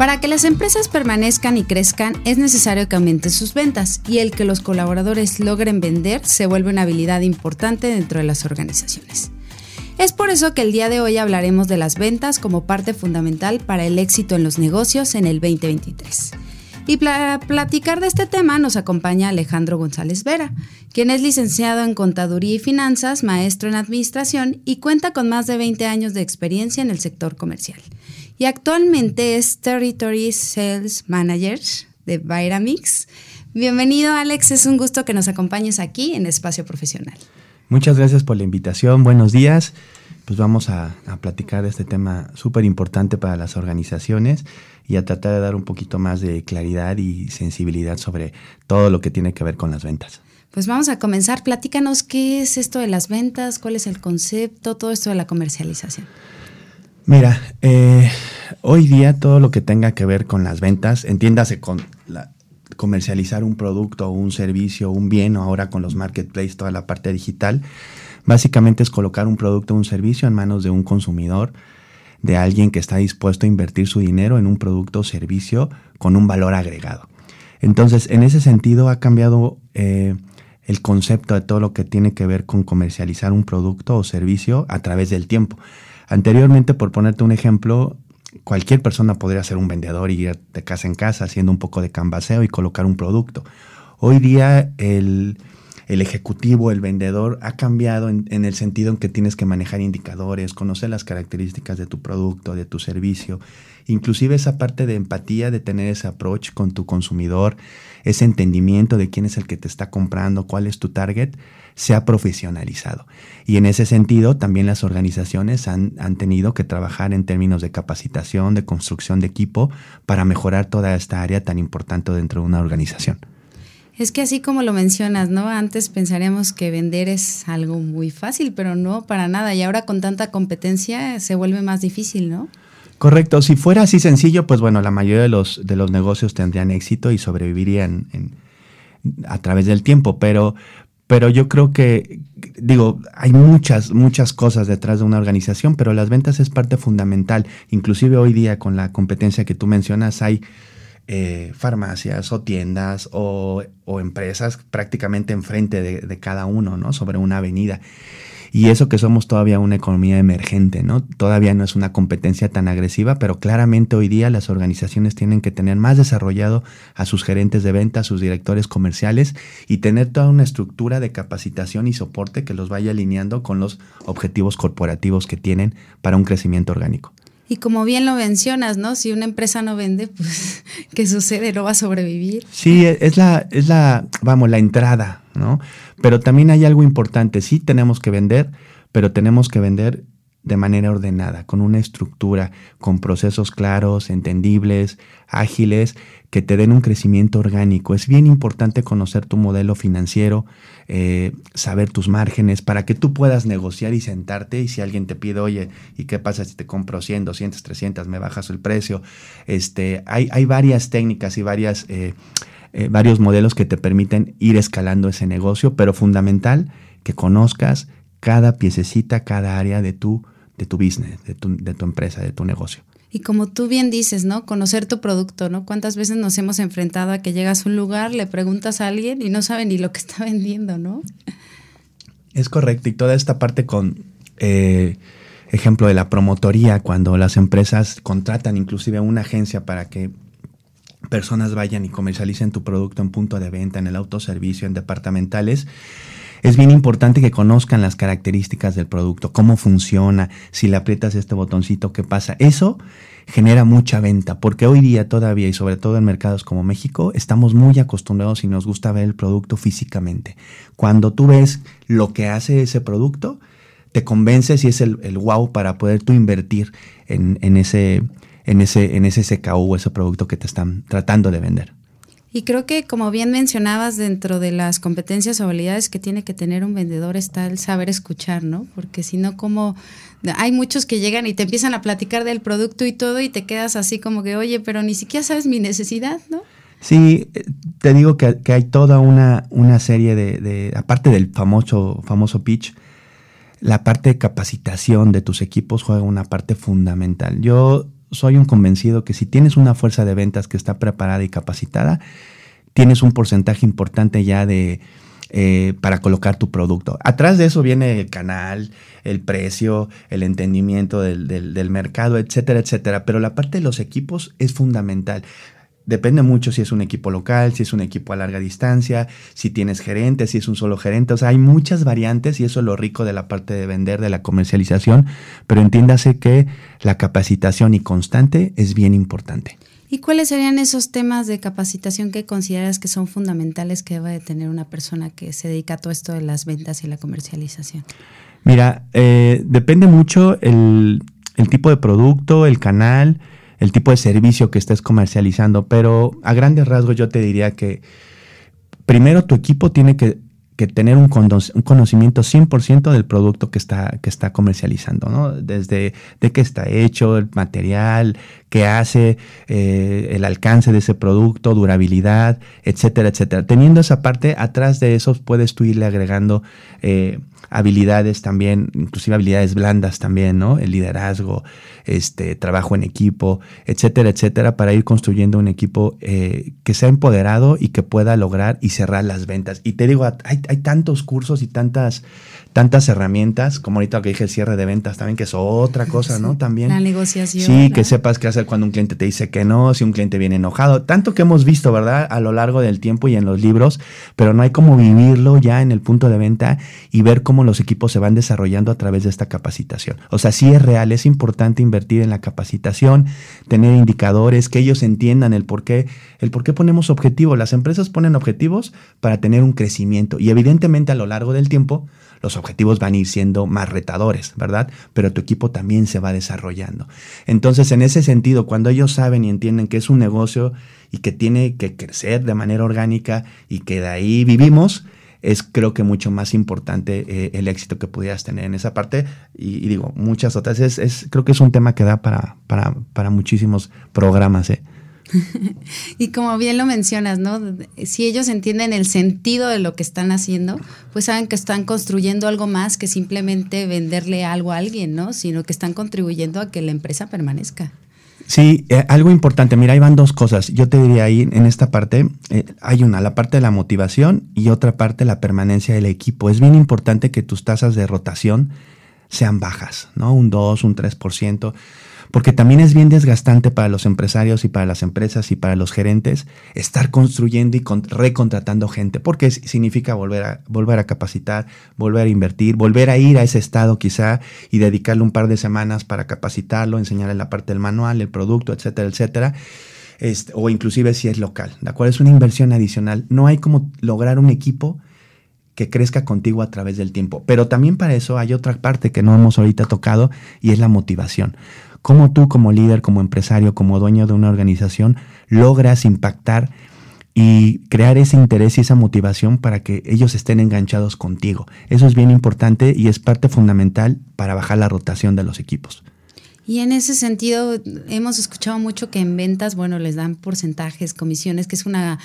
Para que las empresas permanezcan y crezcan es necesario que aumenten sus ventas y el que los colaboradores logren vender se vuelve una habilidad importante dentro de las organizaciones. Es por eso que el día de hoy hablaremos de las ventas como parte fundamental para el éxito en los negocios en el 2023. Y para platicar de este tema nos acompaña Alejandro González Vera, quien es licenciado en Contaduría y Finanzas, maestro en Administración y cuenta con más de 20 años de experiencia en el sector comercial y actualmente es Territory Sales Manager de Viramix. Bienvenido Alex, es un gusto que nos acompañes aquí en Espacio Profesional. Muchas gracias por la invitación, buenos días. Pues vamos a, platicar de este tema súper importante para las organizaciones y a tratar de dar un poquito más de claridad y sensibilidad sobre todo lo que tiene que ver con las ventas. Pues vamos a comenzar. Platícanos qué es esto de las ventas, cuál es el concepto, todo esto de la comercialización. Mira, eh, hoy día todo lo que tenga que ver con las ventas, entiéndase con comercializar un producto un servicio, un bien, o ahora con los marketplaces, toda la parte digital, básicamente es colocar un producto o un servicio en manos de un consumidor, de alguien que está dispuesto a invertir su dinero en un producto o servicio con un valor agregado. Entonces, en ese sentido ha cambiado eh, el concepto de todo lo que tiene que ver con comercializar un producto o servicio a través del tiempo. Anteriormente, por ponerte un ejemplo, cualquier persona podría ser un vendedor y ir de casa en casa haciendo un poco de canvaseo y colocar un producto. Hoy día el, ejecutivo, el vendedor, ha cambiado en, en, el sentido en que tienes que manejar indicadores, conocer las características de tu producto, de tu servicio, inclusive esa parte de empatía, de tener ese approach con tu consumidor, ese entendimiento de quién es el que te está comprando, cuál es tu target, se ha profesionalizado. Y en ese sentido, también las organizaciones han, tenido que trabajar en términos de capacitación, de construcción de equipo, para mejorar toda esta área tan importante dentro de una organización. Es que así como lo mencionas, ¿no? Antes pensaríamos que vender es algo muy fácil, pero no para nada. Y ahora con tanta competencia se vuelve más difícil, ¿no? Correcto. Si fuera así sencillo, pues bueno, la mayoría de los, de los negocios tendrían éxito y sobrevivirían a través del tiempo, pero, pero yo creo que, digo, hay muchas, muchas cosas detrás de una organización, pero las ventas es parte fundamental. Inclusive hoy día con la competencia que tú mencionas hay eh, farmacias o tiendas o, empresas prácticamente enfrente de, de cada uno, ¿no? Sobre una avenida. Y eso que somos todavía una economía emergente, ¿no? Todavía no es una competencia tan agresiva, pero claramente hoy día las organizaciones tienen que tener más desarrollado a sus gerentes de venta, a sus directores comerciales y tener toda una estructura de capacitación y soporte que los vaya alineando con los objetivos corporativos que tienen para un crecimiento orgánico. Y como bien lo mencionas, ¿no? Si una empresa no vende, pues, ¿qué sucede? ¿No va a sobrevivir? Sí, es la, es la, vamos, la entrada, ¿no? Pero también hay algo importante, sí tenemos que vender, pero tenemos que vender de manera ordenada, con una estructura, con procesos claros, entendibles, ágiles, que te den un crecimiento orgánico. Es bien importante conocer tu modelo financiero, eh, saber tus márgenes, para que tú puedas negociar y sentarte y si alguien te pide, oye, ¿y qué pasa si te compro 100, 200, 300, me bajas el precio? Este, hay, hay varias técnicas y varias, eh, eh, varios modelos que te permiten ir escalando ese negocio, pero fundamental que conozcas cada piececita, cada área de tu, de tu business, de tu, de tu empresa, de tu negocio. Y como tú bien dices, ¿no? Conocer tu producto, ¿no? ¿Cuántas veces nos hemos enfrentado a que llegas a un lugar, le preguntas a alguien y no sabe ni lo que está vendiendo, ¿no? Es correcto. Y toda esta parte con, eh, ejemplo de la promotoría, cuando las empresas contratan inclusive a una agencia para que personas vayan y comercialicen tu producto en punto de venta, en el autoservicio, en departamentales, es bien importante que conozcan las características del producto, cómo funciona, si le aprietas este botoncito, qué pasa. Eso genera mucha venta, porque hoy día todavía y sobre todo en mercados como México estamos muy acostumbrados y nos gusta ver el producto físicamente. Cuando tú ves lo que hace ese producto, te convences y es el, wow para poder tú invertir en, ese, en, ese, en ese SKU o ese producto que te están tratando de vender. Y creo que, como bien mencionabas, dentro de las competencias o habilidades que tiene que tener un vendedor está el saber escuchar, ¿no? Porque si no, como hay muchos que llegan y te empiezan a platicar del producto y todo y te quedas así como que, oye, pero ni siquiera sabes mi necesidad, ¿no? Sí, te digo que, hay toda una, una serie de, de, aparte del famoso, famoso pitch, la parte de capacitación de tus equipos juega una parte fundamental. Yo soy un convencido que si tienes una fuerza de ventas que está preparada y capacitada, tienes un porcentaje importante ya de eh, para colocar tu producto. Atrás de eso viene el canal, el precio, el entendimiento del, del mercado, etcétera, etcétera. Pero la parte de los equipos es fundamental. Depende mucho si es un equipo local, si es un equipo a larga distancia, si tienes gerente, si es un solo gerente. O sea, hay muchas variantes y eso es lo rico de la parte de vender, de la comercialización. Pero entiéndase que la capacitación y constante es bien importante. ¿Y cuáles serían esos temas de capacitación que consideras que son fundamentales que debe de tener una persona que se dedica a todo esto de las ventas y la comercialización? Mira, eh, depende mucho el, el tipo de producto, el canal el tipo de servicio que estés comercializando, pero a grandes rasgos yo te diría que primero tu equipo tiene que, tener un, un, conocimiento 100% del producto que está, que está comercializando, ¿no? Desde de qué está hecho, el material, qué hace, eh, el alcance de ese producto, durabilidad, etcétera, etcétera. Teniendo esa parte, atrás de eso puedes tú irle agregando eh, habilidades también, inclusive habilidades blandas también, ¿no? El liderazgo, este, trabajo en equipo, etcétera, etcétera, para ir construyendo un equipo eh, que sea empoderado y que pueda lograr y cerrar las ventas. Y te digo, hay, hay tantos cursos y tantas tantas herramientas, como ahorita que dije el cierre de ventas también, que es otra cosa, ¿no? También. La negociación. Sí, que sepas qué hacer cuando un cliente te dice que no, si un cliente viene enojado. Tanto que hemos visto, ¿verdad? A lo largo del tiempo y en los libros, pero no hay como vivirlo ya en el punto de venta y ver cómo los equipos se van desarrollando a través de esta capacitación. O sea, sí es real, es importante invertir en la capacitación, tener indicadores, que ellos entiendan el por qué, el por qué ponemos objetivos. Las empresas ponen objetivos para tener un crecimiento y evidentemente a lo largo del tiempo los objetivos van a ir siendo más retadores, ¿verdad? Pero tu equipo también se va desarrollando. Entonces, en ese sentido, cuando ellos saben y entienden que es un negocio y que tiene que crecer de manera orgánica y que de ahí vivimos, es creo que mucho más importante eh, el éxito que pudieras tener en esa parte. Y, digo, muchas otras. Es, creo que es un tema que da para, para, para muchísimos programas. ¿eh? y como bien lo mencionas, ¿no? Si ellos entienden el sentido de lo que están haciendo, pues saben que están construyendo algo más que simplemente venderle algo a alguien, ¿no? Sino que están contribuyendo a que la empresa permanezca. Sí, eh, algo importante. Mira, ahí van dos cosas. Yo te diría ahí en esta parte, eh, hay una, la parte de la motivación y otra parte, la permanencia del equipo. Es bien importante que tus tasas de rotación sean bajas, ¿no? Un 2, un 3% porque también es bien desgastante para los empresarios y para las empresas y para los gerentes estar construyendo y recontratando gente, porque significa volver a, volver a capacitar, volver a invertir, volver a ir a ese estado quizá y dedicarle un par de semanas para capacitarlo, enseñarle la parte del manual, el producto, etcétera, etcétera. O inclusive si es local, ¿de acuerdo? Es una inversión adicional. No hay como lograr un equipo que crezca contigo a través del tiempo. Pero también para eso hay otra parte que no hemos ahorita tocado y es la motivación cómo tú como líder, como empresario, como dueño de una organización, logras impactar y crear ese interés y esa motivación para que ellos estén enganchados contigo. Eso es bien importante y es parte fundamental para bajar la rotación de los equipos. Y en ese sentido, hemos escuchado mucho que en ventas, bueno, les dan porcentajes, comisiones, que es una,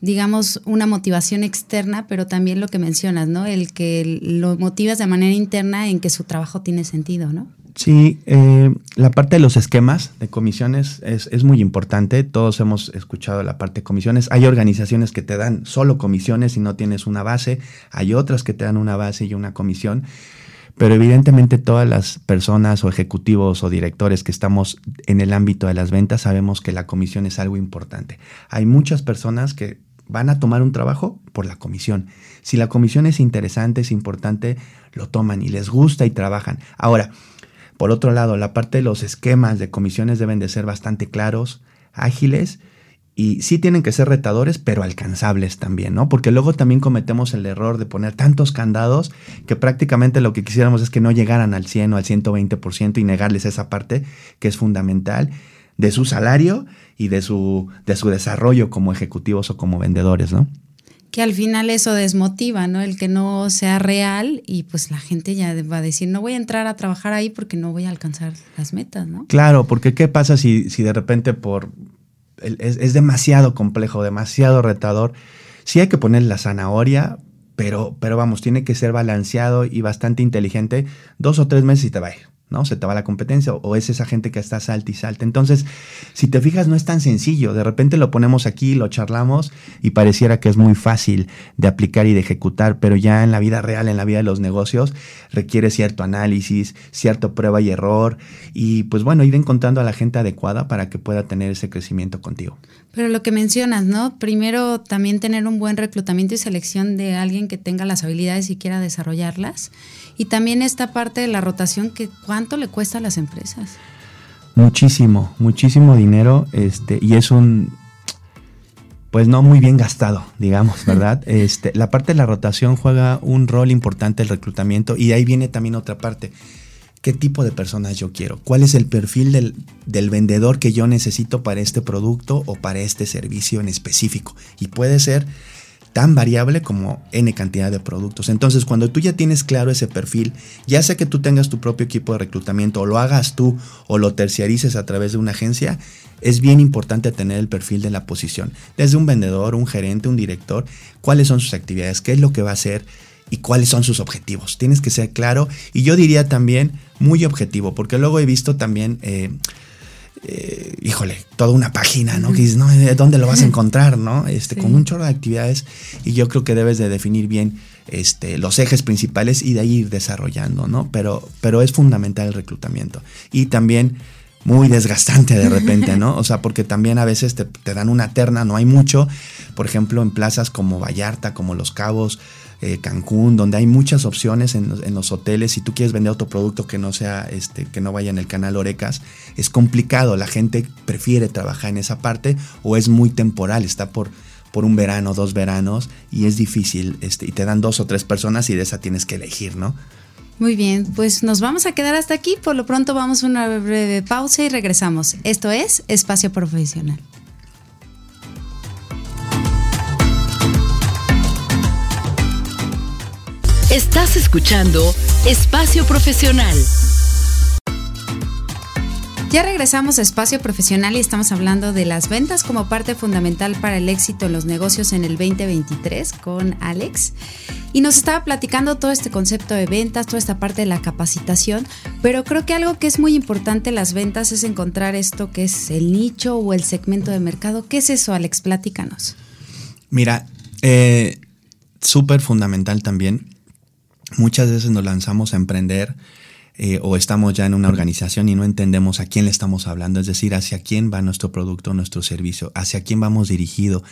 digamos, una motivación externa, pero también lo que mencionas, ¿no? El que lo motivas de manera interna en que su trabajo tiene sentido, ¿no? Sí, eh, la parte de los esquemas de comisiones es, muy importante. Todos hemos escuchado la parte de comisiones. Hay organizaciones que te dan solo comisiones y no tienes una base. Hay otras que te dan una base y una comisión. Pero evidentemente todas las personas o ejecutivos o directores que estamos en el ámbito de las ventas sabemos que la comisión es algo importante. Hay muchas personas que van a tomar un trabajo por la comisión. Si la comisión es interesante, es importante, lo toman y les gusta y trabajan. Ahora, por otro lado, la parte de los esquemas de comisiones deben de ser bastante claros, ágiles y sí tienen que ser retadores, pero alcanzables también, ¿no? Porque luego también cometemos el error de poner tantos candados que prácticamente lo que quisiéramos es que no llegaran al 100 o al 120% y negarles esa parte que es fundamental de su salario y de su, de su desarrollo como ejecutivos o como vendedores, ¿no? Que al final eso desmotiva, ¿no? El que no sea real y pues la gente ya va a decir, no voy a entrar a trabajar ahí porque no voy a alcanzar las metas, ¿no? Claro, porque ¿qué pasa si, si de repente por... Es, es demasiado complejo, demasiado retador. Sí hay que poner la zanahoria, pero, pero vamos, tiene que ser balanceado y bastante inteligente. Dos o tres meses y te va a ir. ¿No? Se te va la competencia o es esa gente que está salta y salta. Entonces, si te fijas, no es tan sencillo. De repente lo ponemos aquí, lo charlamos y pareciera que es muy fácil de aplicar y de ejecutar, pero ya en la vida real, en la vida de los negocios, requiere cierto análisis, cierta prueba y error y pues bueno, ir encontrando a la gente adecuada para que pueda tener ese crecimiento contigo. Pero lo que mencionas, ¿no? Primero también tener un buen reclutamiento y selección de alguien que tenga las habilidades y quiera desarrollarlas. Y también esta parte de la rotación que cuánto le cuesta a las empresas. Muchísimo, muchísimo dinero, este, y es un pues no muy bien gastado, digamos, ¿verdad? Este, la parte de la rotación juega un rol importante el reclutamiento y ahí viene también otra parte qué tipo de personas yo quiero, cuál es el perfil del, del, vendedor que yo necesito para este producto o para este servicio en específico. Y puede ser tan variable como N cantidad de productos. Entonces, cuando tú ya tienes claro ese perfil, ya sea que tú tengas tu propio equipo de reclutamiento o lo hagas tú o lo terciarices a través de una agencia, es bien importante tener el perfil de la posición. Desde un vendedor, un gerente, un director, cuáles son sus actividades, qué es lo que va a hacer y cuáles son sus objetivos. Tienes que ser claro y yo diría también muy objetivo, porque luego he visto también... Eh, eh, híjole, toda una página, ¿no? Que dices, no, eh, ¿dónde lo vas a encontrar, no? Este, con un chorro de actividades y yo creo que debes de definir bien este, los ejes principales y de ahí ir desarrollando, ¿no? Pero, pero es fundamental el reclutamiento. Y también muy desgastante de repente, ¿no? O sea, porque también a veces te, te dan una terna, no hay mucho. Por ejemplo, en plazas como Vallarta, como Los Cabos, eh, Cancún, donde hay muchas opciones en, los hoteles. Si tú quieres vender otro producto que no sea, este, que no vaya en el canal Orecas, es complicado. La gente prefiere trabajar en esa parte o es muy temporal, está por, por un verano, dos veranos y es difícil. Este, y te dan dos o tres personas y de esa tienes que elegir, ¿no? Muy bien, pues nos vamos a quedar hasta aquí. Por lo pronto vamos a una breve pausa y regresamos. Esto es Espacio Profesional. Estás escuchando Espacio Profesional. Ya regresamos a Espacio Profesional y estamos hablando de las ventas como parte fundamental para el éxito en los negocios en el 2023 con Alex. Y nos estaba platicando todo este concepto de ventas, toda esta parte de la capacitación, pero creo que algo que es muy importante en las ventas es encontrar esto que es el nicho o el segmento de mercado. ¿Qué es eso, Alex? Platícanos. Mira, eh, súper fundamental también muchas veces nos lanzamos a emprender eh, o estamos ya en una organización y no entendemos a quién le estamos hablando, es decir, hacia quién va nuestro producto, nuestro servicio, hacia quién vamos dirigido,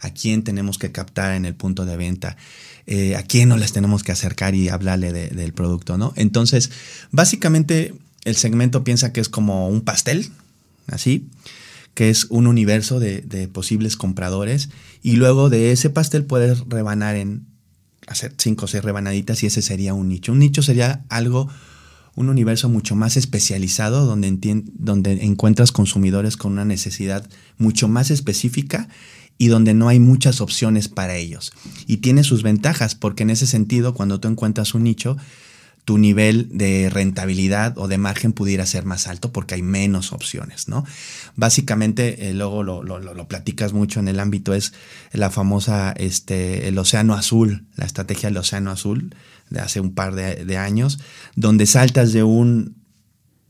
a quién tenemos que captar en el punto de venta, eh, a quién nos les tenemos que acercar y hablarle del producto, ¿no? Entonces, básicamente el segmento piensa que es como un pastel, así, que es un universo de, de posibles compradores y luego de ese pastel puedes rebanar en hacer cinco o seis rebanaditas y ese sería un nicho. Un nicho sería algo, un universo mucho más especializado donde, donde encuentras consumidores con una necesidad mucho más específica y donde no hay muchas opciones para ellos. Y tiene sus ventajas porque en ese sentido, cuando tú encuentras un nicho, tu nivel de rentabilidad o de margen pudiera ser más alto porque hay menos opciones, ¿no? Básicamente, eh, luego lo, lo, platicas mucho en el ámbito, es la famosa, este, el océano azul, la estrategia del océano azul de hace un par de, de años, donde saltas de un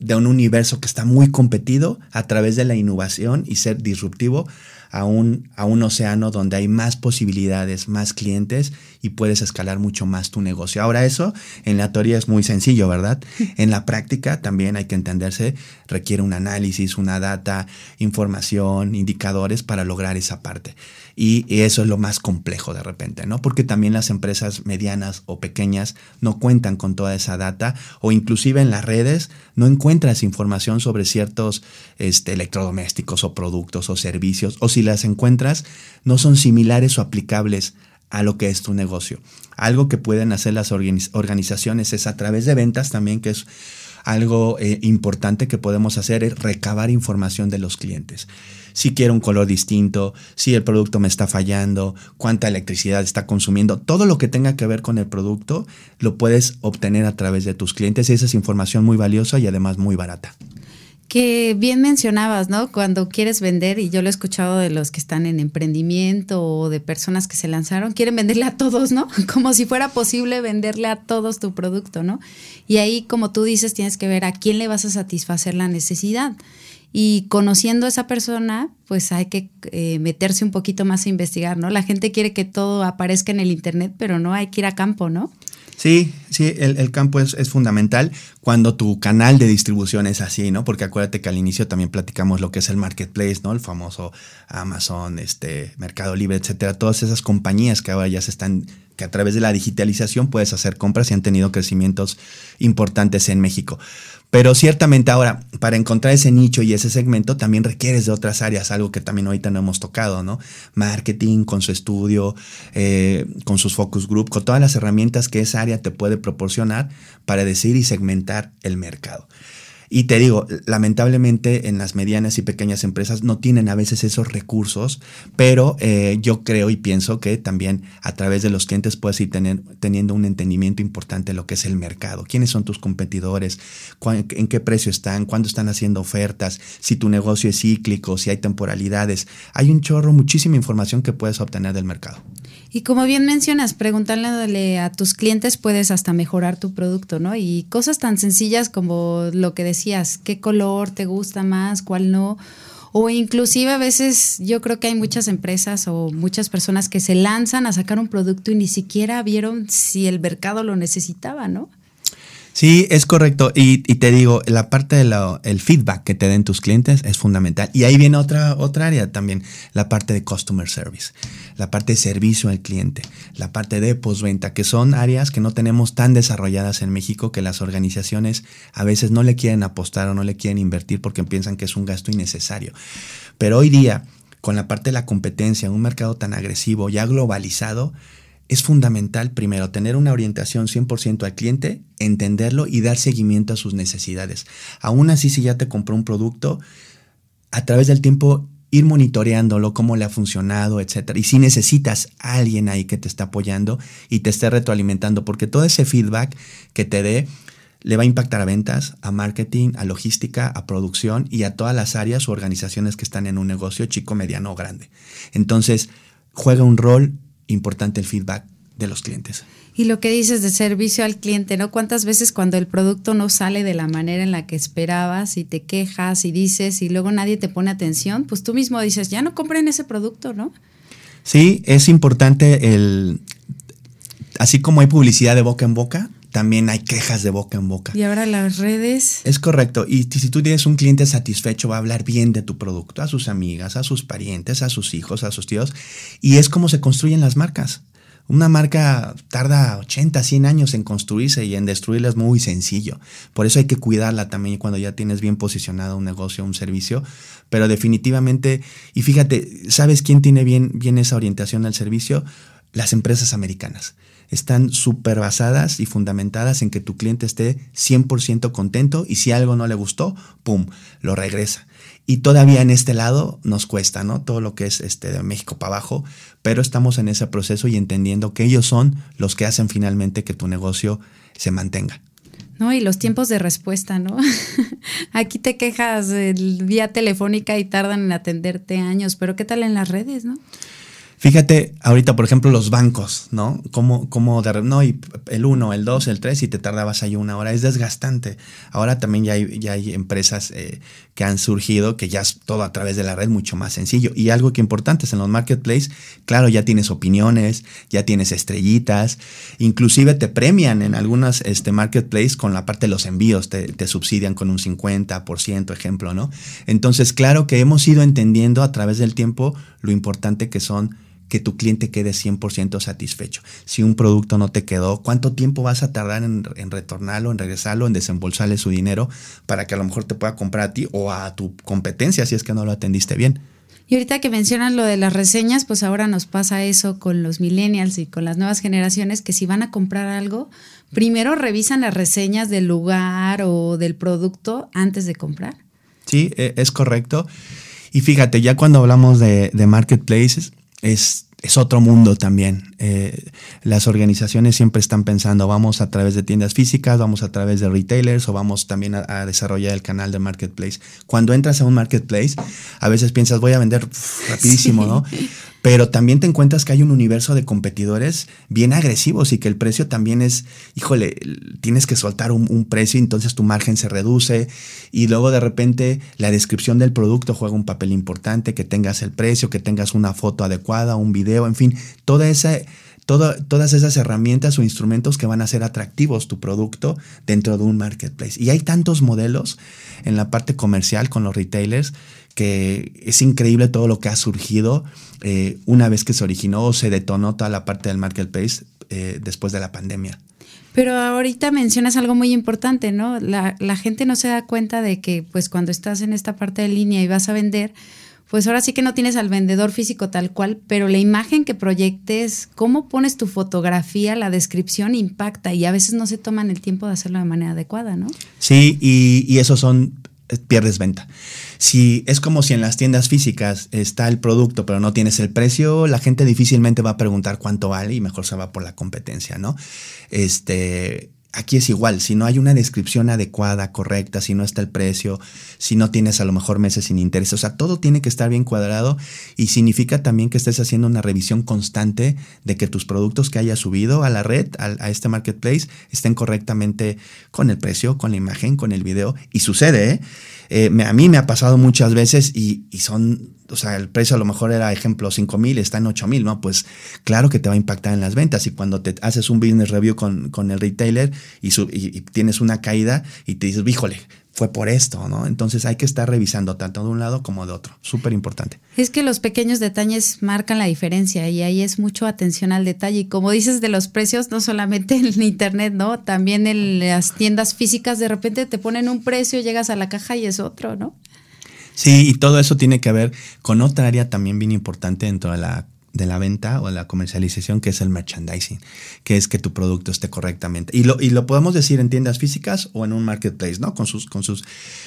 de un universo que está muy competido a través de la innovación y ser disruptivo a un, a un océano donde hay más posibilidades, más clientes y puedes escalar mucho más tu negocio. Ahora eso en la teoría es muy sencillo, ¿verdad? En la práctica también hay que entenderse, requiere un análisis, una data, información, indicadores para lograr esa parte. Y, eso es lo más complejo de repente, ¿no? Porque también las empresas medianas o pequeñas no cuentan con toda esa data o inclusive en las redes no encuentras información sobre ciertos este, electrodomésticos o productos o servicios o si las encuentras no son similares o aplicables a lo que es tu negocio. Algo que pueden hacer las organizaciones es a través de ventas también, que es algo eh, importante que podemos hacer es recabar información de los clientes. Si quiero un color distinto, si el producto me está fallando, cuánta electricidad está consumiendo, todo lo que tenga que ver con el producto lo puedes obtener a través de tus clientes esa es información muy valiosa y además muy barata que bien mencionabas, ¿no? Cuando quieres vender, y yo lo he escuchado de los que están en emprendimiento o de personas que se lanzaron, quieren venderle a todos, ¿no? Como si fuera posible venderle a todos tu producto, ¿no? Y ahí, como tú dices, tienes que ver a quién le vas a satisfacer la necesidad. Y conociendo a esa persona, pues hay que eh, meterse un poquito más a investigar, ¿no? La gente quiere que todo aparezca en el Internet, pero no hay que ir a campo, ¿no? Sí, sí, el, campo es, fundamental cuando tu canal de distribución es así, ¿no? Porque acuérdate que al inicio también platicamos lo que es el marketplace, ¿no? El famoso Amazon, este, Mercado Libre, etcétera. Todas esas compañías que ahora ya se están, que a través de la digitalización puedes hacer compras y han tenido crecimientos importantes en México. Pero ciertamente ahora, para encontrar ese nicho y ese segmento, también requieres de otras áreas, algo que también ahorita no hemos tocado, ¿no? Marketing, con su estudio, eh, con sus focus group, con todas las herramientas que esa área te puede proporcionar para decir y segmentar el mercado. Y te digo, lamentablemente en las medianas y pequeñas empresas no tienen a veces esos recursos, pero eh, yo creo y pienso que también a través de los clientes puedes ir teniendo un entendimiento importante de lo que es el mercado. ¿Quiénes son tus competidores? ¿En qué precio están? ¿Cuándo están haciendo ofertas? Si tu negocio es cíclico, si hay temporalidades. Hay un chorro, muchísima información que puedes obtener del mercado. Y como bien mencionas, preguntarle a tus clientes puedes hasta mejorar tu producto, ¿no? Y cosas tan sencillas como lo que decías, qué color te gusta más, cuál no. O inclusive a veces yo creo que hay muchas empresas o muchas personas que se lanzan a sacar un producto y ni siquiera vieron si el mercado lo necesitaba, ¿no? Sí, es correcto. Y, te digo, la parte del feedback que te den tus clientes es fundamental. Y ahí viene otra, otra área también, la parte de customer service, la parte de servicio al cliente, la parte de postventa, que son áreas que no tenemos tan desarrolladas en México que las organizaciones a veces no le quieren apostar o no le quieren invertir porque piensan que es un gasto innecesario. Pero hoy día, con la parte de la competencia, un mercado tan agresivo, ya globalizado, es fundamental primero tener una orientación 100% al cliente, entenderlo y dar seguimiento a sus necesidades. Aún así, si ya te compró un producto, a través del tiempo ir monitoreándolo, cómo le ha funcionado, etc. Y si necesitas a alguien ahí que te está apoyando y te esté retroalimentando, porque todo ese feedback que te dé le va a impactar a ventas, a marketing, a logística, a producción y a todas las áreas o organizaciones que están en un negocio chico, mediano o grande. Entonces, juega un rol importante el feedback de los clientes. Y lo que dices de servicio al cliente, ¿no? ¿Cuántas veces cuando el producto no sale de la manera en la que esperabas y te quejas y dices y luego nadie te pone atención, pues tú mismo dices, ya no compren ese producto, ¿no? Sí, es importante el, así como hay publicidad de boca en boca, también hay quejas de boca en boca. Y ahora las redes. Es correcto. Y si tú tienes un cliente satisfecho, va a hablar bien de tu producto a sus amigas, a sus parientes, a sus hijos, a sus tíos. Y es como se construyen las marcas. Una marca tarda 80, 100 años en construirse y en destruirla es muy sencillo. Por eso hay que cuidarla también cuando ya tienes bien posicionado un negocio, un servicio. Pero definitivamente, y fíjate, ¿sabes quién tiene bien, bien esa orientación al servicio? Las empresas americanas están súper basadas y fundamentadas en que tu cliente esté 100% contento y si algo no le gustó, ¡pum!, lo regresa. Y todavía en este lado nos cuesta, ¿no? Todo lo que es este, de México para abajo, pero estamos en ese proceso y entendiendo que ellos son los que hacen finalmente que tu negocio se mantenga. No, y los tiempos de respuesta, ¿no? Aquí te quejas vía telefónica y tardan en atenderte años, pero ¿qué tal en las redes, no? Fíjate, ahorita, por ejemplo, los bancos, ¿no? Como de, no, y el 1, el 2, el 3 y te tardabas ahí una hora. Es desgastante. Ahora también ya hay, ya hay empresas eh, que han surgido que ya es todo a través de la red mucho más sencillo. Y algo que importante es en los marketplaces, claro, ya tienes opiniones, ya tienes estrellitas, inclusive te premian en algunas este, marketplaces con la parte de los envíos, te subsidian con un 50%, ejemplo, ¿no? Entonces, claro que hemos ido entendiendo a través del tiempo lo importante que son que tu cliente quede 100% satisfecho. Si un producto no te quedó, ¿cuánto tiempo vas a tardar en, retornarlo, en regresarlo, en desembolsarle su dinero para que a lo mejor te pueda comprar a ti o a tu competencia si es que no lo atendiste bien? Y ahorita que mencionan lo de las reseñas, pues ahora nos pasa eso con los millennials y con las nuevas generaciones, que si van a comprar algo, primero revisan las reseñas del lugar o del producto antes de comprar. Sí, e, es correcto. Y fíjate, ya cuando hablamos de, de marketplaces, es es otro mundo también. Eh, las organizaciones siempre están pensando, vamos a través de tiendas físicas, vamos a través de retailers o vamos también a, desarrollar el canal de marketplace. Cuando entras a un marketplace, a veces piensas, voy a vender rapidísimo, ¿no? Pero también te encuentras que hay un universo de competidores bien agresivos y que el precio también es, híjole, tienes que soltar un, precio y entonces tu margen se reduce y luego de repente la descripción del producto juega un papel importante, que tengas el precio, que tengas una foto adecuada, un video, en fin, toda esa... todas esas herramientas o instrumentos que van a hacer atractivos tu producto dentro de un marketplace. Y hay tantos modelos en la parte comercial con los retailers que es increíble todo lo que ha surgido eh, una vez que se originó o se detonó toda la parte del marketplace eh, después de la pandemia. Pero ahorita mencionas algo muy importante, ¿no? La, la, gente no se da cuenta de que pues cuando estás en esta parte de línea y vas a vender, pues ahora sí que no tienes al vendedor físico tal cual, pero la imagen que proyectes, cómo pones tu fotografía, la descripción impacta y a veces no se toman el tiempo de hacerlo de manera adecuada, ¿no? Sí, y, y esos son eh, pierdes venta. Si es como si en las tiendas físicas está el producto pero no tienes el precio, la gente difícilmente va a preguntar cuánto vale y mejor se va por la competencia, ¿no? Este, aquí es igual, si no hay una descripción adecuada, correcta, si no está el precio, si no tienes a lo mejor meses sin interés, o sea, todo tiene que estar bien cuadrado y significa también que estés haciendo una revisión constante de que tus productos que hayas subido a la red, a, este marketplace, estén correctamente con el precio, con la imagen, con el video. Y sucede, ¿eh? Eh, a mí me ha pasado muchas veces y, y son o sea, el precio a lo mejor era, ejemplo, 5 mil, está en 8 mil, ¿no? Pues claro que te va a impactar en las ventas. Y cuando te haces un business review con, con el retailer y, y, tienes una caída y te dices, híjole, fue por esto, ¿no? Entonces hay que estar revisando tanto de un lado como de otro. Súper importante. Es que los pequeños detalles marcan la diferencia y ahí es mucho atención al detalle. Y como dices de los precios, no solamente en internet, ¿no? También en las tiendas físicas de repente te ponen un precio, llegas a la caja y es otro, ¿no? Sí, y todo eso tiene que ver con otra área también bien importante dentro de la de la venta o la comercialización, que es el merchandising, que es que tu producto esté correctamente. Y lo, y lo podemos decir en tiendas físicas o en un marketplace, ¿no? Con sus, con sus,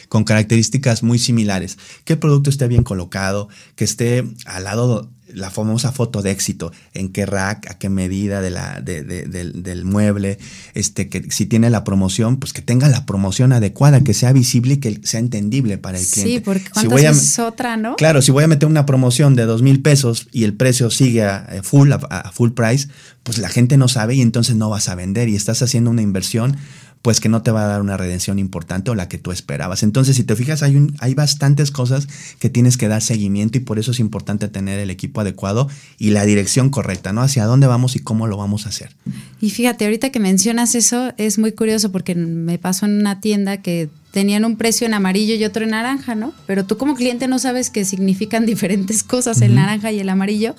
con características muy similares. Que el producto esté bien colocado, que esté al lado la famosa foto de éxito, en qué rack, a qué medida de la, del, mueble, este, que si tiene la promoción, pues que tenga la promoción adecuada, que sea visible y que sea entendible para el cliente. Sí, porque cuántas es otra, ¿no? Claro, si voy a meter una promoción de dos mil pesos y el precio sigue a full, a full price, pues la gente no sabe y entonces no vas a vender y estás haciendo una inversión pues que no te va a dar una redención importante o la que tú esperabas. Entonces, si te fijas, hay, un, hay bastantes cosas que tienes que dar seguimiento y por eso es importante tener el equipo adecuado y la dirección correcta, ¿no? Hacia dónde vamos y cómo lo vamos a hacer. Y fíjate, ahorita que mencionas eso, es muy curioso porque me pasó en una tienda que tenían un precio en amarillo y otro en naranja, ¿no? Pero tú como cliente no sabes que significan diferentes cosas el naranja y el amarillo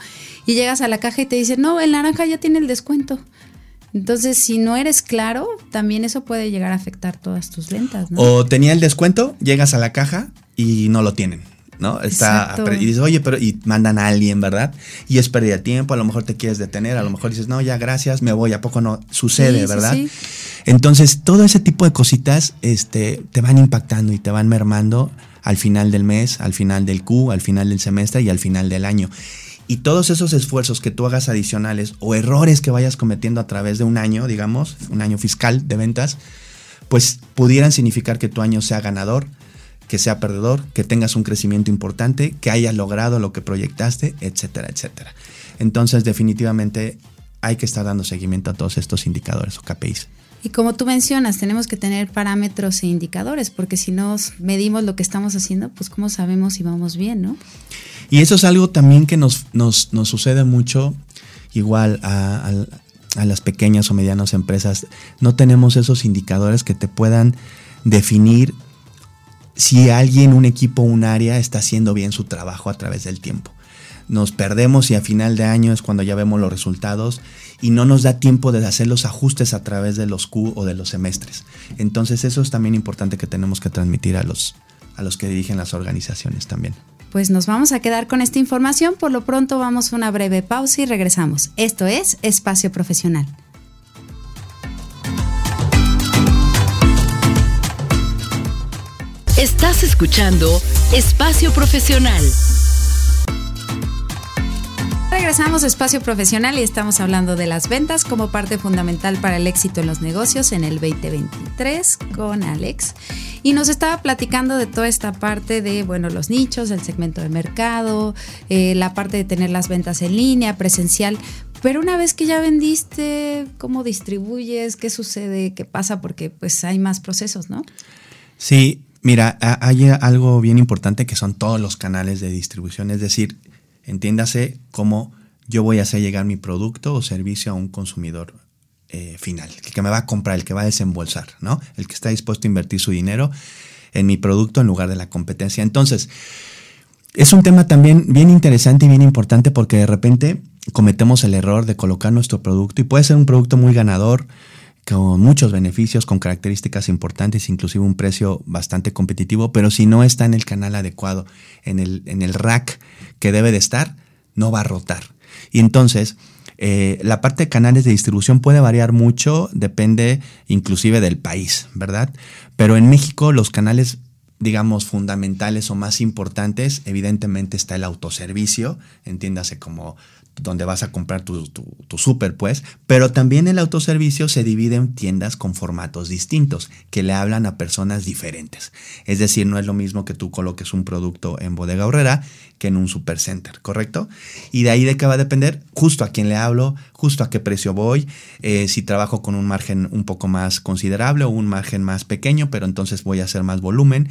y llegas a la caja y te dicen, no, el naranja ya tiene el descuento. Entonces, si no eres claro, también eso puede llegar a afectar todas tus ventas, ¿no? O tenía el descuento, llegas a la caja y no lo tienen. ¿no? Está y dices, oye, pero y mandan a alguien, ¿verdad? Y es pérdida de tiempo, a lo mejor te quieres detener, a lo mejor dices, no, ya gracias, me voy, ¿a poco no? Sucede, ¿verdad? Entonces, todo ese tipo de cositas este, te van impactando y te van mermando al final del mes, al final del Q, al final del semestre y al final del año. Y todos esos esfuerzos que tú hagas adicionales o errores que vayas cometiendo a través de un año, digamos, un año fiscal de ventas, pues pudieran significar que tu año sea ganador, que sea perdedor, que tengas un crecimiento importante, que hayas logrado lo que proyectaste, etcétera, etcétera. Entonces, definitivamente hay que estar dando seguimiento a todos estos indicadores o KPIs. Y como tú mencionas, tenemos que tener parámetros e indicadores, porque si no medimos lo que estamos haciendo, pues cómo sabemos si vamos bien, ¿no? Y eso es algo también que nos, nos, sucede mucho, igual a, las pequeñas o medianas empresas. No tenemos esos indicadores que te puedan definir si alguien, un equipo, un área está haciendo bien su trabajo a través del tiempo. Nos perdemos y a final de año es cuando ya vemos los resultados y no nos da tiempo de hacer los ajustes a través de los Q o de los semestres. Entonces eso es también importante que tenemos que transmitir a los, a los que dirigen las organizaciones también. Pues nos vamos a quedar con esta información. Por lo pronto vamos a una breve pausa y regresamos. Esto es Espacio Profesional. Estás escuchando Espacio Profesional. Regresamos Espacio Profesional y estamos hablando de las ventas como parte fundamental para el éxito en los negocios en el 2023 con Alex. Y nos estaba platicando de toda esta parte de, bueno, los nichos, el segmento de mercado, eh, la parte de tener las ventas en línea, presencial. Pero una vez que ya vendiste, ¿cómo distribuyes? ¿Qué sucede? ¿Qué pasa? Porque pues hay más procesos, ¿no? Sí, Mira, hay algo bien importante que son todos los canales de distribución, es decir, entiéndase cómo yo voy a hacer llegar mi producto o servicio a un consumidor eh, final, el que me va a comprar, el que va a desembolsar, ¿no? El que está dispuesto a invertir su dinero en mi producto en lugar de la competencia. Entonces, es un tema también bien interesante y bien importante porque de repente cometemos el error de colocar nuestro producto y puede ser un producto muy ganador, con muchos beneficios, con características importantes, inclusive un precio bastante competitivo, pero si no está en el canal adecuado, en el, en el rack que debe de estar, no va a rotar. Y entonces, eh, la parte de canales de distribución puede variar mucho, depende inclusive del país, ¿verdad? Pero en México los canales digamos, fundamentales o más importantes, evidentemente está el autoservicio, entiéndase como donde vas a comprar tu, tu, súper, pues, pero también el autoservicio se divide en tiendas con formatos distintos, que le hablan a personas diferentes. Es decir, no es lo mismo que tú coloques un producto en bodega horrera que en un supercenter, ¿correcto? Y de ahí de qué va a depender justo a quién le hablo, justo a qué precio voy, eh, si trabajo con un margen un poco más considerable o un margen más pequeño, pero entonces voy a hacer más volumen.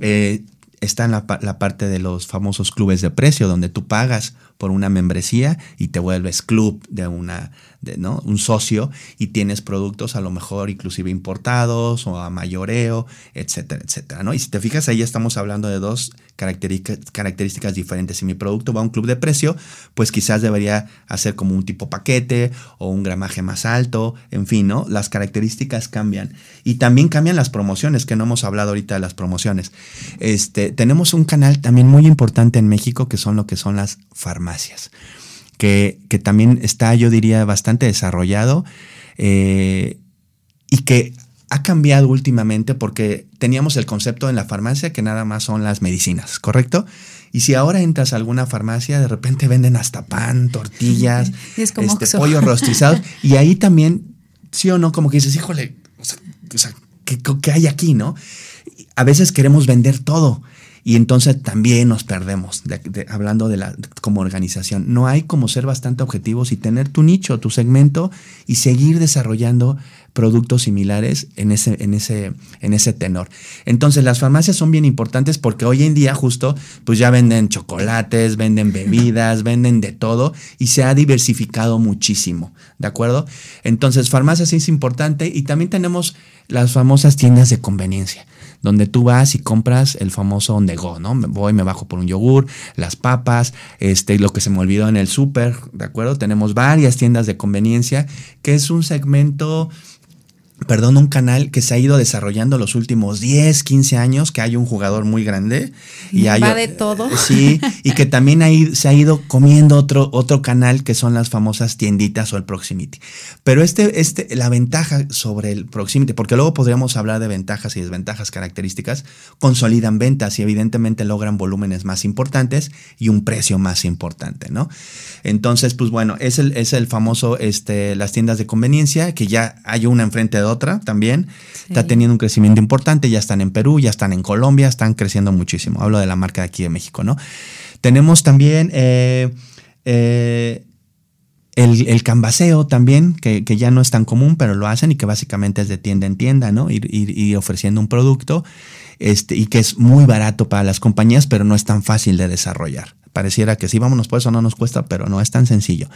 Eh, está en la, parte de los famosos clubes de precio, donde tú pagas por una membresía y te vuelves club de una, ¿no? un socio y tienes productos a lo mejor inclusive importados o a mayoreo, etcétera, etcétera. ¿no? Y si te fijas, ahí estamos hablando de dos características diferentes. Si mi producto va a un club de precio, pues quizás debería hacer como un tipo paquete o un gramaje más alto, en fin, ¿no? Las características cambian. Y también cambian las promociones, que no hemos hablado ahorita de las promociones. Este, tenemos un canal también muy importante en México que son lo que son las farmacias que, también está, yo diría, bastante desarrollado eh, y que ha cambiado últimamente porque teníamos el concepto en la farmacia que nada más son las medicinas, ¿correcto? Y si ahora entras a alguna farmacia, de repente venden hasta pan, tortillas, este, pollos rostizados. y ahí también, sí o no, como que dices, híjole, o sea, ¿qué, ¿qué, hay aquí, no? A veces queremos vender todo. Y entonces también nos perdemos, hablando de la como organización. No hay como ser bastante objetivos y tener tu nicho, tu segmento y seguir desarrollando productos similares en ese, en ese, en ese tenor. Entonces las farmacias son bien importantes porque hoy en día justo pues ya venden chocolates, venden bebidas, venden de todo y se ha diversificado muchísimo, ¿de acuerdo? Entonces farmacias es importante y también tenemos las famosas tiendas de conveniencia donde tú vas y compras el famoso on go, ¿no? Me voy, me bajo por un yogur, las papas, este, lo que se me olvidó en el súper, ¿de acuerdo? Tenemos varias tiendas de conveniencia, que es un segmento perdón, un canal que se ha ido desarrollando los últimos 10, 15 años, que hay un jugador muy grande. Y Va de todo. Sí, y que también se ha ido comiendo otro, otro canal que son las famosas tienditas o el proximity. Pero este, este, la ventaja sobre el proximity, porque luego podríamos hablar de ventajas y desventajas características, consolidan ventas y evidentemente logran volúmenes más importantes y un precio más importante, ¿no? Entonces, pues bueno, es el, es el famoso, este, las tiendas de conveniencia, que ya hay una enfrente de otra también. Está teniendo un crecimiento importante, ya están en Perú, ya están en Colombia, están creciendo muchísimo. Hablo de la marca de aquí de México, ¿no? Tenemos también eh, eh, el, el, canvaseo también, que, ya no es tan común, pero lo hacen y que básicamente es de tienda en tienda, ¿no? Ir, ofreciendo un producto este, y que es muy barato para las compañías, pero no es tan fácil de desarrollar. Pareciera que sí, vámonos, pues eso no nos cuesta, pero no es tan sencillo.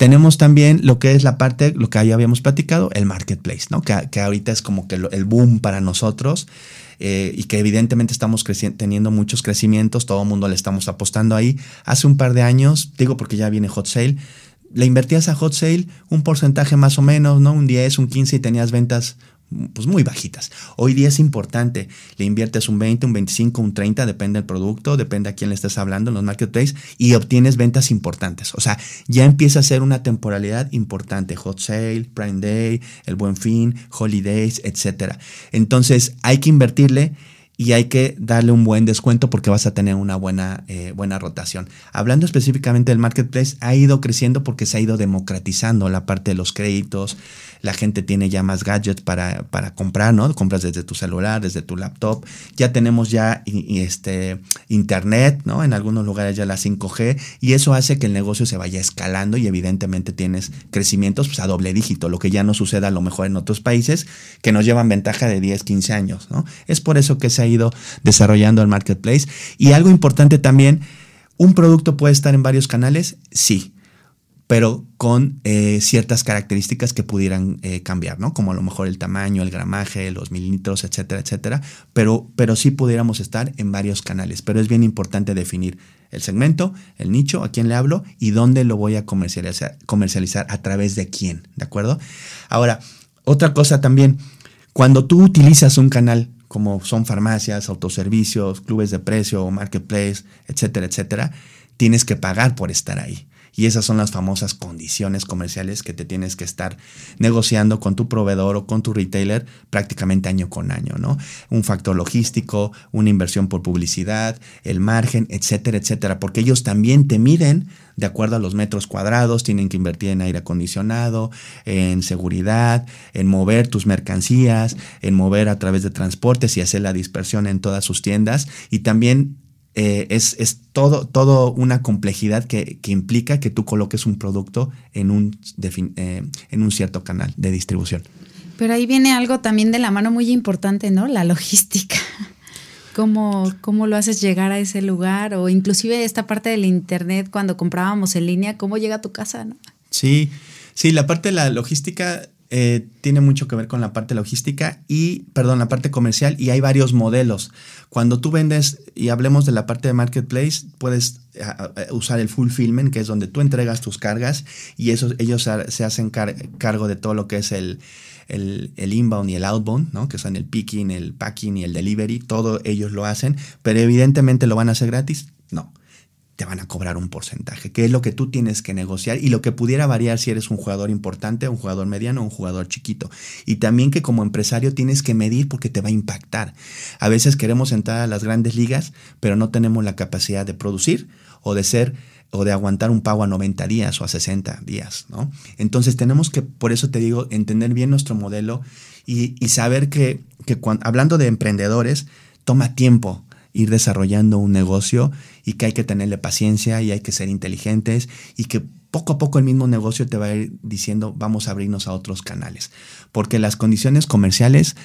Tenemos también lo que es la parte, lo que ya habíamos platicado, el marketplace, ¿no? Que, ahorita es como que el boom para nosotros. Eh, y que evidentemente estamos teniendo muchos crecimientos, todo el mundo le estamos apostando ahí. Hace un par de años, digo porque ya viene Hot Sale, le invertías a Hot Sale un porcentaje más o menos, ¿no? Un 10, un 15 y tenías ventas pues muy bajitas. Hoy día es importante, le inviertes un 20, un 25, un 30, depende del producto, depende a quién le estés hablando en los marketplaces y obtienes ventas importantes. O sea, ya empieza a ser una temporalidad importante, hot sale, prime day, el buen fin, holidays, etc. Entonces hay que invertirle y hay que darle un buen descuento porque vas a tener una buena, eh, buena rotación. Hablando específicamente del marketplace, ha ido creciendo porque se ha ido democratizando la parte de los créditos, la gente tiene ya más gadgets para, para comprar, ¿no? Compras desde tu celular, desde tu laptop, ya tenemos ya este, internet, ¿no? En algunos lugares ya la 5G y eso hace que el negocio se vaya escalando y evidentemente tienes crecimientos pues, a doble dígito, lo que ya no sucede a lo mejor en otros países que nos llevan ventaja de 10, 15 años, ¿no? Es por eso que se ha ido desarrollando el marketplace. Y algo importante también, ¿un producto puede estar en varios canales? Sí pero con eh, ciertas características que pudieran eh, cambiar, ¿no? Como a lo mejor el tamaño, el gramaje, los mililitros, etcétera, etcétera. Pero, pero sí pudiéramos estar en varios canales. Pero es bien importante definir el segmento, el nicho, a quién le hablo y dónde lo voy a comercializar, comercializar a través de quién, ¿de acuerdo? Ahora, otra cosa también, cuando tú utilizas un canal como son farmacias, autoservicios, clubes de precio, marketplace, etcétera, etcétera, tienes que pagar por estar ahí. Y esas son las famosas condiciones comerciales que te tienes que estar negociando con tu proveedor o con tu retailer prácticamente año con año, ¿no? Un factor logístico, una inversión por publicidad, el margen, etcétera, etcétera, porque ellos también te miden de acuerdo a los metros cuadrados, tienen que invertir en aire acondicionado, en seguridad, en mover tus mercancías, en mover a través de transportes y hacer la dispersión en todas sus tiendas y también eh, es, es, todo, todo una complejidad que, que, implica que tú coloques un producto en un, eh, en un cierto canal de distribución. Pero ahí viene algo también de la mano muy importante, ¿no? La logística. ¿Cómo, ¿Cómo lo haces llegar a ese lugar? O inclusive esta parte del internet, cuando comprábamos en línea, ¿cómo llega a tu casa? ¿no? Sí, sí, la parte de la logística eh, tiene mucho que ver con la parte logística y, perdón, la parte comercial y hay varios modelos. Cuando tú vendes, y hablemos de la parte de marketplace, puedes usar el fulfillment, que es donde tú entregas tus cargas y eso, ellos se hacen cargo de todo lo que es el, el, el, inbound y el outbound, ¿no? que son el picking, el packing y el delivery, todo ellos lo hacen, pero evidentemente lo van a hacer gratis, no te van a cobrar un porcentaje, que es lo que tú tienes que negociar y lo que pudiera variar si eres un jugador importante, un jugador mediano o un jugador chiquito. Y también que como empresario tienes que medir porque te va a impactar. A veces queremos entrar a las grandes ligas, pero no tenemos la capacidad de producir o de ser o de aguantar un pago a 90 días o a 60 días, ¿no? Entonces tenemos que, por eso te digo, entender bien nuestro modelo y, saber que, que hablando de emprendedores, toma tiempo ir desarrollando un negocio y que hay que tenerle paciencia y hay que ser inteligentes y que poco a poco el mismo negocio te va a ir diciendo vamos a abrirnos a otros canales. Porque las condiciones comerciales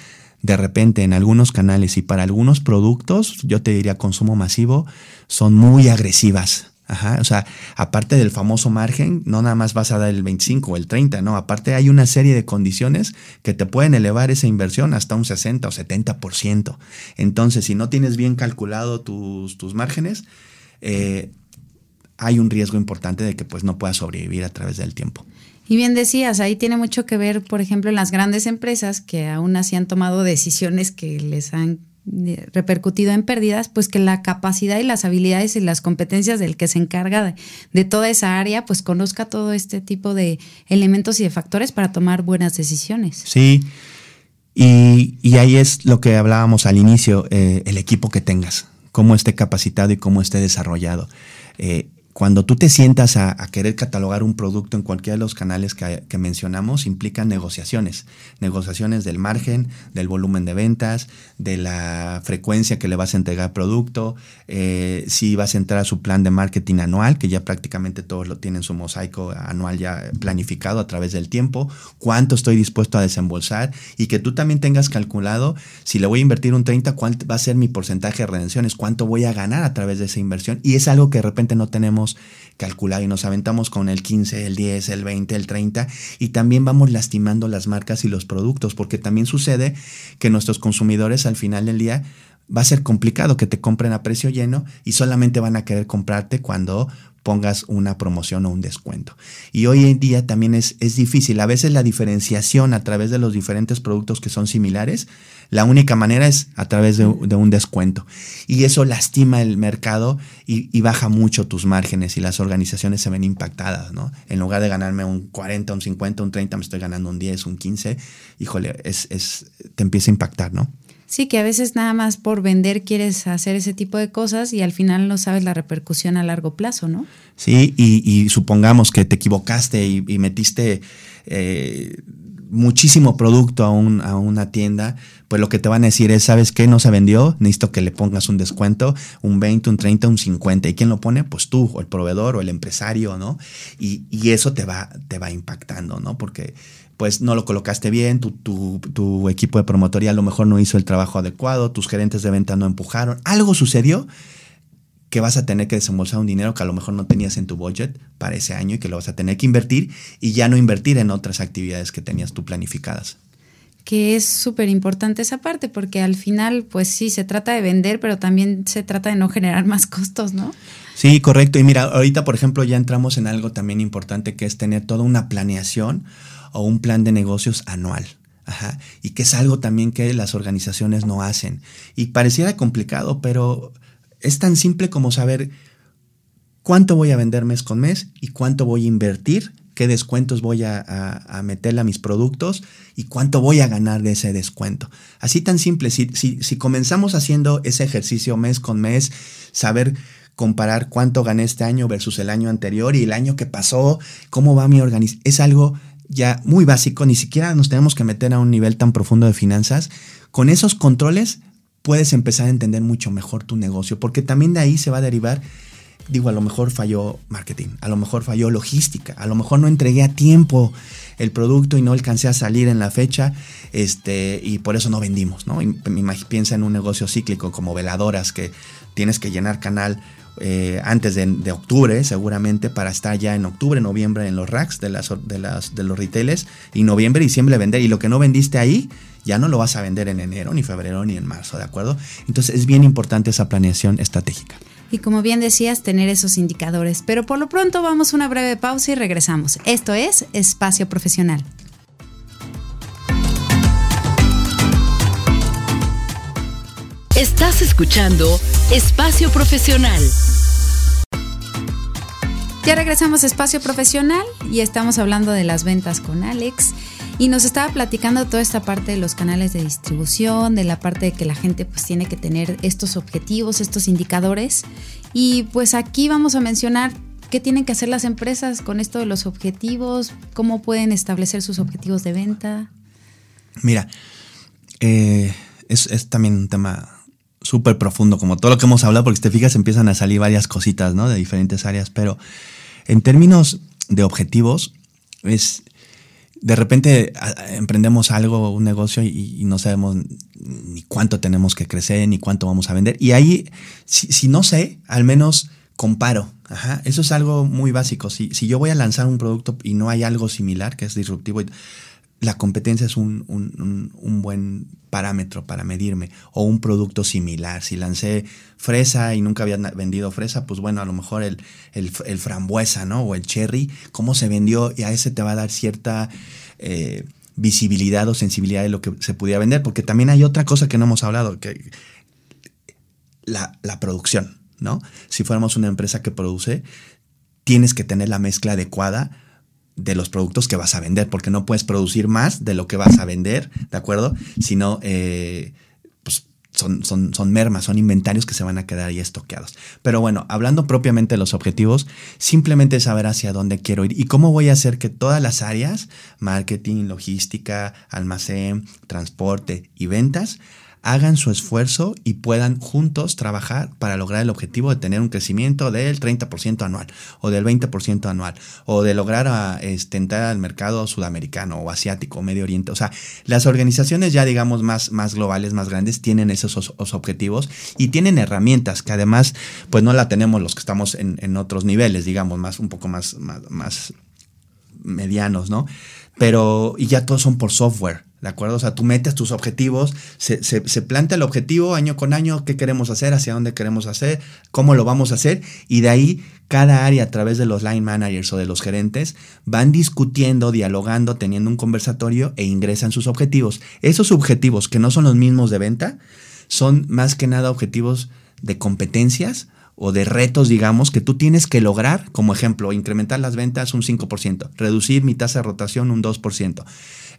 de repente en algunos canales y para algunos productos, yo te diría consumo masivo, son muy agresivas. Ajá, o sea, aparte del famoso margen, no nada más vas a dar el 25 o el 30, no, aparte hay una serie de condiciones que te pueden elevar esa inversión hasta un 60 o 70%. Entonces, si no tienes bien calculado tus, tus márgenes, eh, hay un riesgo importante de que pues no puedas sobrevivir a través del tiempo. Y bien decías, ahí tiene mucho que ver, por ejemplo, en las grandes empresas que aún así han tomado decisiones que les han repercutido en pérdidas, pues que la capacidad y las habilidades y las competencias del que se encarga de, toda esa área, pues conozca todo este tipo de elementos y de factores para tomar buenas decisiones. Sí, y, ahí es lo que hablábamos al inicio, eh, el equipo que tengas, cómo esté capacitado y cómo esté desarrollado. Eh, cuando tú te sientas a, querer catalogar un producto en cualquiera de los canales que, mencionamos, implican negociaciones. Negociaciones del margen, del volumen de ventas, de la frecuencia que le vas a entregar producto, eh, si vas a entrar a su plan de marketing anual, que ya prácticamente todos lo tienen su mosaico anual ya planificado a través del tiempo, cuánto estoy dispuesto a desembolsar y que tú también tengas calculado si le voy a invertir un 30, cuál va a ser mi porcentaje de redenciones, cuánto voy a ganar a través de esa inversión. Y es algo que de repente no tenemos calcular y nos aventamos con el 15, el 10, el 20, el 30 y también vamos lastimando las marcas y los productos porque también sucede que nuestros consumidores al final del día va a ser complicado que te compren a precio lleno y solamente van a querer comprarte cuando pongas una promoción o un descuento. Y hoy en día también es, es difícil. A veces la diferenciación a través de los diferentes productos que son similares, la única manera es a través de, un descuento. Y eso lastima el mercado y, baja mucho tus márgenes y las organizaciones se ven impactadas, ¿no? En lugar de ganarme un 40, un 50, un 30, me estoy ganando un 10, un 15. Híjole, es, es, te empieza a impactar, ¿no? Sí, que a veces nada más por vender quieres hacer ese tipo de cosas y al final no sabes la repercusión a largo plazo, ¿no? Sí, y, supongamos que te equivocaste y, metiste eh, muchísimo producto a, a, una tienda, pues lo que te van a decir es, ¿sabes qué? No se vendió, necesito que le pongas un descuento, un 20, un 30, un 50. ¿Y quién lo pone? Pues tú, o el proveedor, o el empresario, ¿no? Y, y eso te va, te va impactando, ¿no? Porque pues no lo colocaste bien, tu, tu, equipo de promotoría a lo mejor no hizo el trabajo adecuado, tus gerentes de venta no empujaron, algo sucedió que vas a tener que desembolsar un dinero que a lo mejor no tenías en tu budget para ese año y que lo vas a tener que invertir y ya no invertir en otras actividades que tenías tú planificadas. Que es súper importante esa parte, porque al final, pues sí, se trata de vender, pero también se trata de no generar más costos, ¿no? Sí, correcto. Y mira, ahorita, por ejemplo, ya entramos en algo también importante que es tener toda una planeación o un plan de negocios anual. Ajá. Y que es algo también que las organizaciones no hacen. Y pareciera complicado, pero es tan simple como saber cuánto voy a vender mes con mes y cuánto voy a invertir, qué descuentos voy a, meterle a mis productos y cuánto voy a ganar de ese descuento. Así tan simple, si, si, si comenzamos haciendo ese ejercicio mes con mes, saber comparar cuánto gané este año versus el año anterior y el año que pasó, cómo va mi organización, es algo ya muy básico, ni siquiera nos tenemos que meter a un nivel tan profundo de finanzas. Con esos controles puedes empezar a entender mucho mejor tu negocio, porque también de ahí se va a derivar, digo, a lo mejor falló marketing, a lo mejor falló logística, a lo mejor no entregué a tiempo el producto y no alcancé a salir en la fecha, este, y por eso no vendimos, ¿no? piensa en un negocio cíclico como veladoras que tienes que llenar canal eh, antes de, octubre, seguramente, para estar ya en octubre, noviembre en los racks de, las, de, las, de los retailers y noviembre, diciembre vender. Y lo que no vendiste ahí, ya no lo vas a vender en enero, ni febrero, ni en marzo, ¿de acuerdo? Entonces es bien importante esa planeación estratégica. Y como bien decías, tener esos indicadores. Pero por lo pronto vamos a una breve pausa y regresamos. Esto es Espacio Profesional. Estás escuchando Espacio Profesional. Ya regresamos a Espacio Profesional y estamos hablando de las ventas con Alex. Y nos estaba platicando toda esta parte de los canales de distribución, de la parte de que la gente pues tiene que tener estos objetivos, estos indicadores. Y pues aquí vamos a mencionar qué tienen que hacer las empresas con esto de los objetivos, cómo pueden establecer sus objetivos de venta. Mira, eh, es, es, también un tema súper profundo, como todo lo que hemos hablado, porque si te fijas empiezan a salir varias cositas, ¿no? De diferentes áreas, pero en términos de objetivos, es, de repente emprendemos algo, un negocio y, no sabemos ni cuánto tenemos que crecer, ni cuánto vamos a vender. Y ahí, si, no sé, al menos comparo. Ajá, eso es algo muy básico. Si, si yo voy a lanzar un producto y no hay algo similar que es disruptivo, la competencia es un, buen parámetro para medirme o un producto similar. Si lancé fresa y nunca había vendido fresa, pues bueno, a lo mejor el, el, frambuesa, ¿no? O el cherry, cómo se vendió y a ese te va a dar cierta eh, visibilidad o sensibilidad de lo que se pudiera vender, porque también hay otra cosa que no hemos hablado, que la, la producción, ¿no? Si fuéramos una empresa que produce, tienes que tener la mezcla adecuada de los productos que vas a vender, porque no puedes producir más de lo que vas a vender, ¿de acuerdo? Sino, eh, pues son, son, son, mermas, son inventarios que se van a quedar ahí estoqueados. Pero bueno, hablando propiamente de los objetivos, simplemente saber hacia dónde quiero ir y cómo voy a hacer que todas las áreas, marketing, logística, almacén, transporte y ventas, hagan su esfuerzo y puedan juntos trabajar para lograr el objetivo de tener un crecimiento del 30% anual o del 20% anual o de lograr a, este, entrar al mercado sudamericano o asiático o Medio Oriente. O sea, las organizaciones ya digamos más, más globales, más grandes, tienen esos, objetivos y tienen herramientas que además pues no la tenemos los que estamos en, otros niveles, digamos, más un poco más, más, más medianos, ¿no? Pero y ya todos son por software. ¿De acuerdo? O sea, tú metes tus objetivos, se, se, plantea el objetivo año con año, qué queremos hacer, hacia dónde queremos hacer, cómo lo vamos a hacer, y de ahí cada área a través de los line managers o de los gerentes van discutiendo, dialogando, teniendo un conversatorio e ingresan sus objetivos. Esos objetivos que no son los mismos de venta, son más que nada objetivos de competencias o de retos, digamos, que tú tienes que lograr, como ejemplo, incrementar las ventas un 5%, reducir mi tasa de rotación un 2%,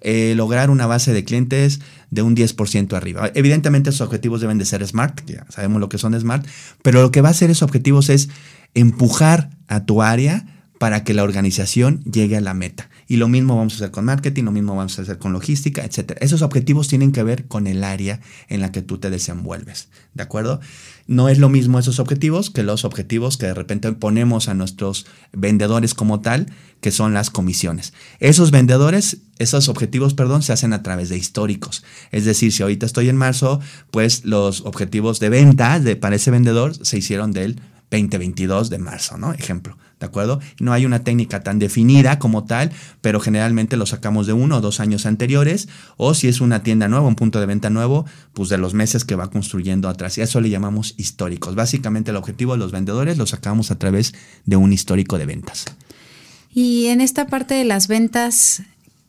eh, lograr una base de clientes de un 10% arriba. Evidentemente esos objetivos deben de ser SMART, ya sabemos lo que son SMART, pero lo que va a hacer esos objetivos es empujar a tu área para que la organización llegue a la meta. Y lo mismo vamos a hacer con marketing, lo mismo vamos a hacer con logística, etc. Esos objetivos tienen que ver con el área en la que tú te desenvuelves, ¿de acuerdo? No es lo mismo esos objetivos que los objetivos que de repente ponemos a nuestros vendedores como tal, que son las comisiones. Esos vendedores, esos objetivos, perdón, se hacen a través de históricos. Es decir, si ahorita estoy en marzo, pues los objetivos de venta de, para ese vendedor se hicieron del 2022 de marzo, ¿no? Ejemplo. ¿De acuerdo? No hay una técnica tan definida como tal, pero generalmente lo sacamos de uno o dos años anteriores, o si es una tienda nueva, un punto de venta nuevo, pues de los meses que va construyendo atrás. Y eso le llamamos históricos. Básicamente el objetivo de los vendedores lo sacamos a través de un histórico de ventas. Y en esta parte de las ventas,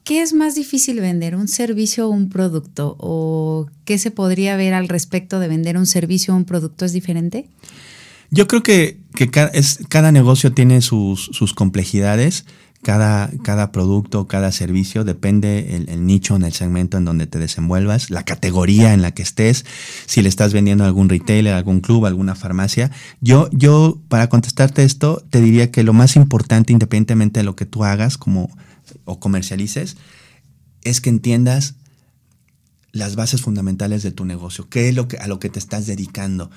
¿qué es más difícil vender? ¿Un servicio o un producto? ¿O qué se podría ver al respecto de vender un servicio o un producto? ¿Es diferente? Yo creo que, cada, es, cada, negocio tiene sus, complejidades. Cada, cada, producto, cada servicio, depende el, nicho en el segmento en donde te desenvuelvas, la categoría en la que estés, si le estás vendiendo a algún retailer, algún club, alguna farmacia. Yo, yo, para contestarte esto, te diría que lo más importante, independientemente de lo que tú hagas como, o comercialices, es que entiendas las bases fundamentales de tu negocio, qué es lo que, a lo que te estás dedicando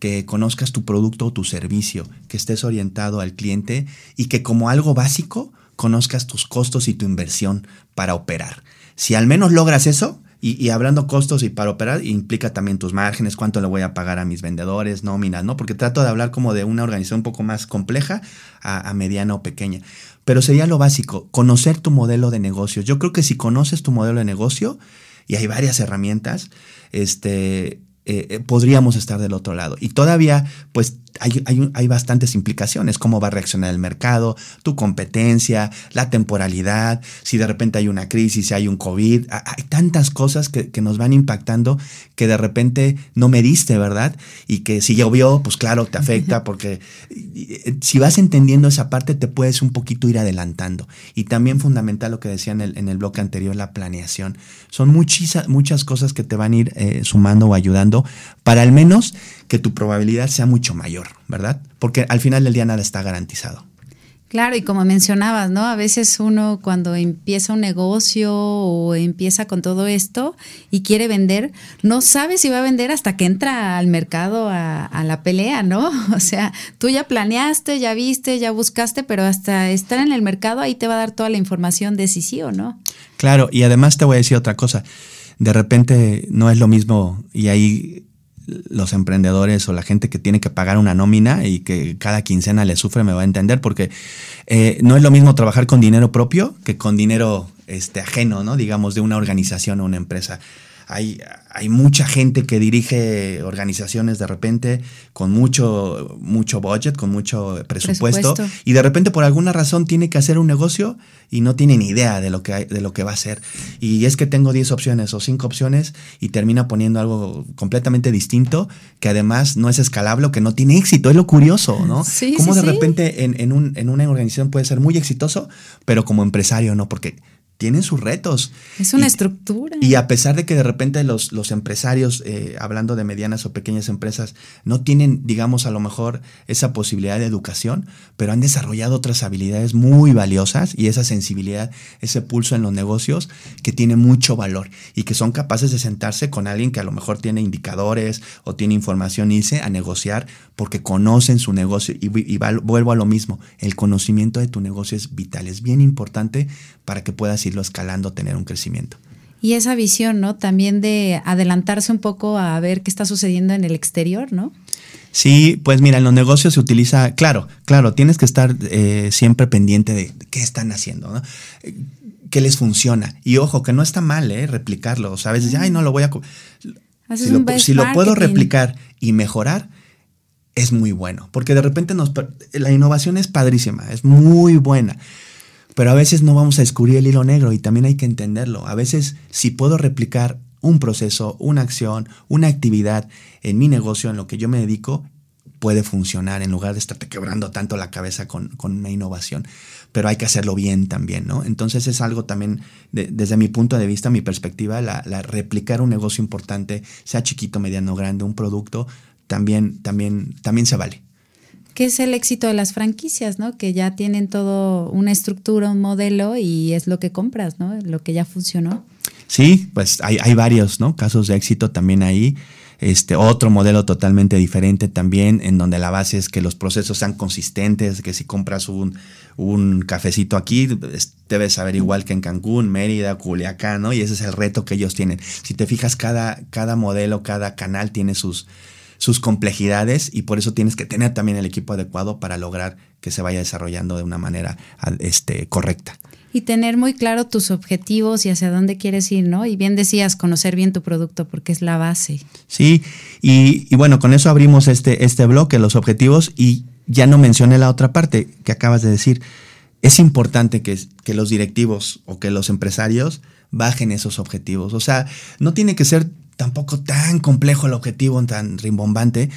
que conozcas tu producto o tu servicio, que estés orientado al cliente y que como algo básico conozcas tus costos y tu inversión para operar. Si al menos logras eso, y, hablando costos y para operar, implica también tus márgenes, cuánto le voy a pagar a mis vendedores, nóminas, ¿no? Porque trato de hablar como de una organización un poco más compleja a, a mediana o pequeña. Pero sería lo básico, conocer tu modelo de negocio. Yo creo que si conoces tu modelo de negocio, y hay varias herramientas, este, eh, eh, podríamos estar del otro lado. Y todavía, pues, hay, hay, bastantes implicaciones, cómo va a reaccionar el mercado, tu competencia, la temporalidad, si de repente hay una crisis, si hay un COVID, hay tantas cosas que, nos van impactando que de repente no me diste, ¿verdad? Y que si llovió, pues claro, te afecta porque eh, si vas entendiendo esa parte te puedes un poquito ir adelantando. Y también fundamental lo que decía en el, en el bloque anterior, la planeación. Son muchas, muchas cosas que te van a ir eh, sumando o ayudando para al menos que tu probabilidad sea mucho mayor, ¿verdad? Porque al final del día nada está garantizado. Claro, y como mencionabas, ¿no? A veces uno cuando empieza un negocio o empieza con todo esto y quiere vender, no sabe si va a vender hasta que entra al mercado a, a, la pelea, ¿no? O sea, tú ya planeaste, ya viste, ya buscaste, pero hasta estar en el mercado ahí te va a dar toda la información de si sí o no. Claro, y además te voy a decir otra cosa. De repente no es lo mismo y ahí los emprendedores o la gente que tiene que pagar una nómina y que cada quincena le sufre me va a entender porque eh, no es lo mismo trabajar con dinero propio que con dinero este, ajeno, ¿no? Digamos, de una organización o una empresa. Hay, hay mucha gente que dirige organizaciones de repente con mucho, mucho budget, con mucho presupuesto, y de repente por alguna razón tiene que hacer un negocio y no tiene ni idea de lo que, hay, de lo que va a hacer. Y es que tengo 10 opciones o 5 opciones y termina poniendo algo completamente distinto que además no es escalable o que no tiene éxito. Es lo curioso, ¿no? Sí, Cómo de repente en, en, un, en una organización puede ser muy exitoso, pero como empresario no, porque tienen sus retos. Es una estructura. Y a pesar de que de repente los, los empresarios, eh, hablando de medianas o pequeñas empresas, no tienen, digamos, a lo mejor esa posibilidad de educación, pero han desarrollado otras habilidades muy valiosas y esa sensibilidad, ese pulso en los negocios que tiene mucho valor y que son capaces de sentarse con alguien que a lo mejor tiene indicadores o tiene información y irse a negociar porque conocen su negocio. Y, y vuelvo a lo mismo, el conocimiento de tu negocio es vital, es bien importante para que puedas irlo escalando, tener un crecimiento. Y esa visión, ¿no? También de adelantarse un poco a ver qué está sucediendo en el exterior, ¿no? Sí, pues mira, en los negocios se utiliza, claro, claro, tienes que estar eh, siempre pendiente de qué están haciendo. ¿no? qué les funciona. Y ojo, que no está mal, ¿eh? Replicarlo. O sea, a veces, ay, no lo voy a... Si lo, si lo, puedo replicar y mejorar, es muy bueno. Porque de repente nos, la innovación es padrísima, es muy buena. Pero a veces no vamos a descubrir el hilo negro y también hay que entenderlo. A veces, si puedo replicar un proceso, una acción, una actividad en mi negocio, en lo que yo me dedico, puede funcionar en lugar de estarte quebrando tanto la cabeza con, con una innovación. Pero hay que hacerlo bien también, ¿no? Entonces es algo también, desde mi punto de vista, mi perspectiva, la, la, replicar un negocio importante, sea chiquito, mediano, grande, un producto, también, también, también se vale. ¿Qué es el éxito de las franquicias, ¿no? Que ya tienen todo una estructura, un modelo y es lo que compras, ¿no? Lo que ya funcionó. Sí, pues hay, hay varios, ¿no? Casos de éxito también ahí. Este, otro modelo totalmente diferente también, en donde la base es que los procesos sean consistentes, que si compras un, un cafecito aquí, debes saber igual que en Cancún, Mérida, Culiacán, ¿no? Y ese es el reto que ellos tienen. Si te fijas, cada, cada modelo, cada canal tiene sus, sus complejidades y por eso tienes que tener también el equipo adecuado para lograr que se vaya desarrollando de una manera este, correcta y tener muy claro tus objetivos y hacia dónde quieres ir, ¿no? Y bien decías, conocer bien tu producto porque es la base. Sí, y, bueno, con eso abrimos este, este bloque, los objetivos, y ya no mencioné la otra parte que acabas de decir. Es importante que, que los directivos o que los empresarios bajen esos objetivos. O sea, no tiene que ser tampoco tan complejo el objetivo, tan rimbombante,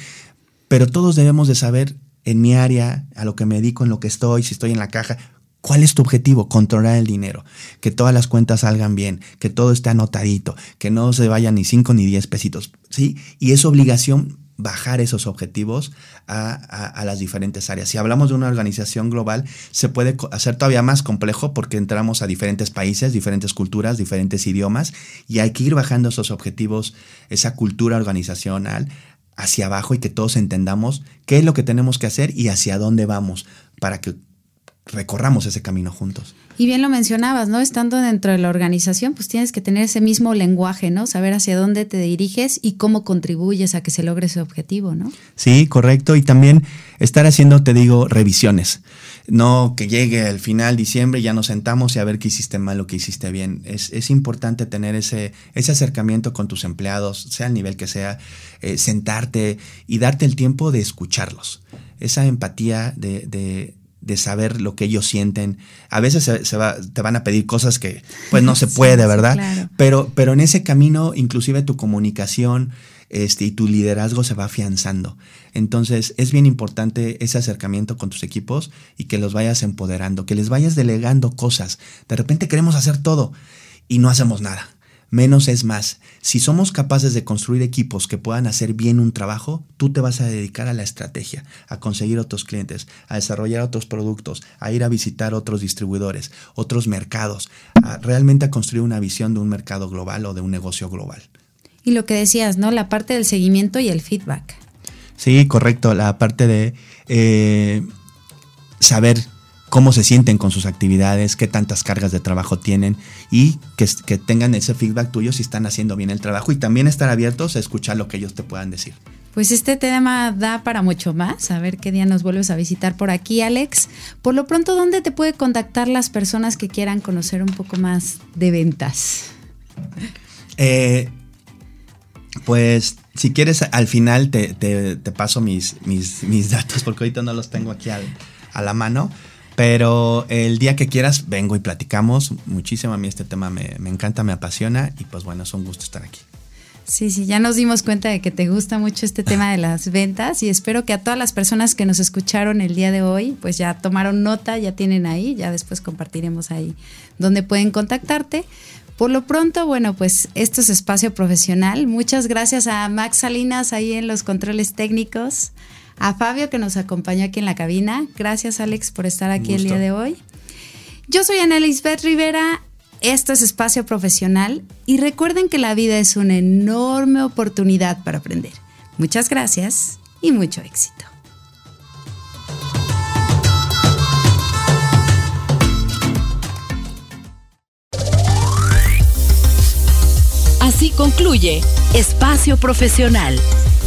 pero todos debemos de saber en mi área, a lo que me dedico, en lo que estoy, si estoy en la caja, ¿Cuál es tu objetivo? Controlar el dinero, que todas las cuentas salgan bien, que todo esté anotadito, que no se vayan ni 5 ni 10 pesitos, ¿sí? Y es obligación bajar esos objetivos a, las diferentes áreas. Si hablamos de una organización global, se puede hacer todavía más complejo porque entramos a diferentes países, diferentes culturas, diferentes idiomas, y hay que ir bajando esos objetivos, esa cultura organizacional hacia abajo y que todos entendamos qué es lo que tenemos que hacer y hacia dónde vamos para que recorramos ese camino juntos. Y bien lo mencionabas, ¿no? Estando dentro de la organización, pues tienes que tener ese mismo lenguaje, ¿no? Saber hacia dónde te diriges y cómo contribuyes a que se logre ese objetivo, ¿no? Sí, correcto. Y también estar haciendo, te digo, revisiones. No que llegue al final diciembre ya nos sentamos y a ver qué hiciste mal o qué hiciste bien. Es, es importante tener ese, ese acercamiento con tus empleados, sea el nivel que sea, eh, sentarte y darte el tiempo de escucharlos. Esa empatía de de saber lo que ellos sienten. A veces se, va, te van a pedir cosas que pues no se puede, ¿verdad? pero, pero en ese camino, inclusive tu comunicación este, y tu liderazgo se va afianzando. Entonces es bien importante ese acercamiento con tus equipos y que los vayas empoderando, que les vayas delegando cosas. De repente queremos hacer todo y no hacemos nada. Menos es más. Si somos capaces de construir equipos que puedan hacer bien un trabajo, tú te vas a dedicar a la estrategia, a conseguir otros clientes, a desarrollar otros productos, a ir a visitar otros distribuidores, otros mercados, a realmente a construir una visión de un mercado global o de un negocio global. Y lo que decías, ¿no? La parte del seguimiento y el feedback. Sí, correcto. La parte de eh, saber cómo se sienten con sus actividades, qué tantas cargas de trabajo tienen y que, que, tengan ese feedback tuyo si están haciendo bien el trabajo y también estar abiertos a escuchar lo que ellos te puedan decir. Pues este tema da para mucho más. A ver qué día nos vuelves a visitar por aquí, Alex. Por lo pronto, ¿dónde te puede contactar las personas que quieran conocer un poco más de ventas? Eh, pues si quieres, al final te, paso mis, mis, mis, datos porque ahorita no los tengo aquí a la mano. Pero el día que quieras, vengo y platicamos. Muchísimo a mí este tema me, encanta, me apasiona y pues bueno, es un gusto estar aquí. Sí, sí, ya nos dimos cuenta de que te gusta mucho este tema de las ventas y espero que a todas las personas que nos escucharon el día de hoy, pues ya tomaron nota, ya tienen ahí, ya después compartiremos ahí donde pueden contactarte. Por lo pronto, bueno, pues esto es espacio profesional. Muchas gracias a Max Salinas ahí en los controles técnicos, a Fabio que nos acompañó aquí en la cabina. Gracias Alex por estar aquí el día de hoy. Yo soy Ana Lisbeth Rivera, esto es Espacio Profesional y recuerden que la vida es una enorme oportunidad para aprender. Muchas gracias y mucho éxito. Así concluye Espacio Profesional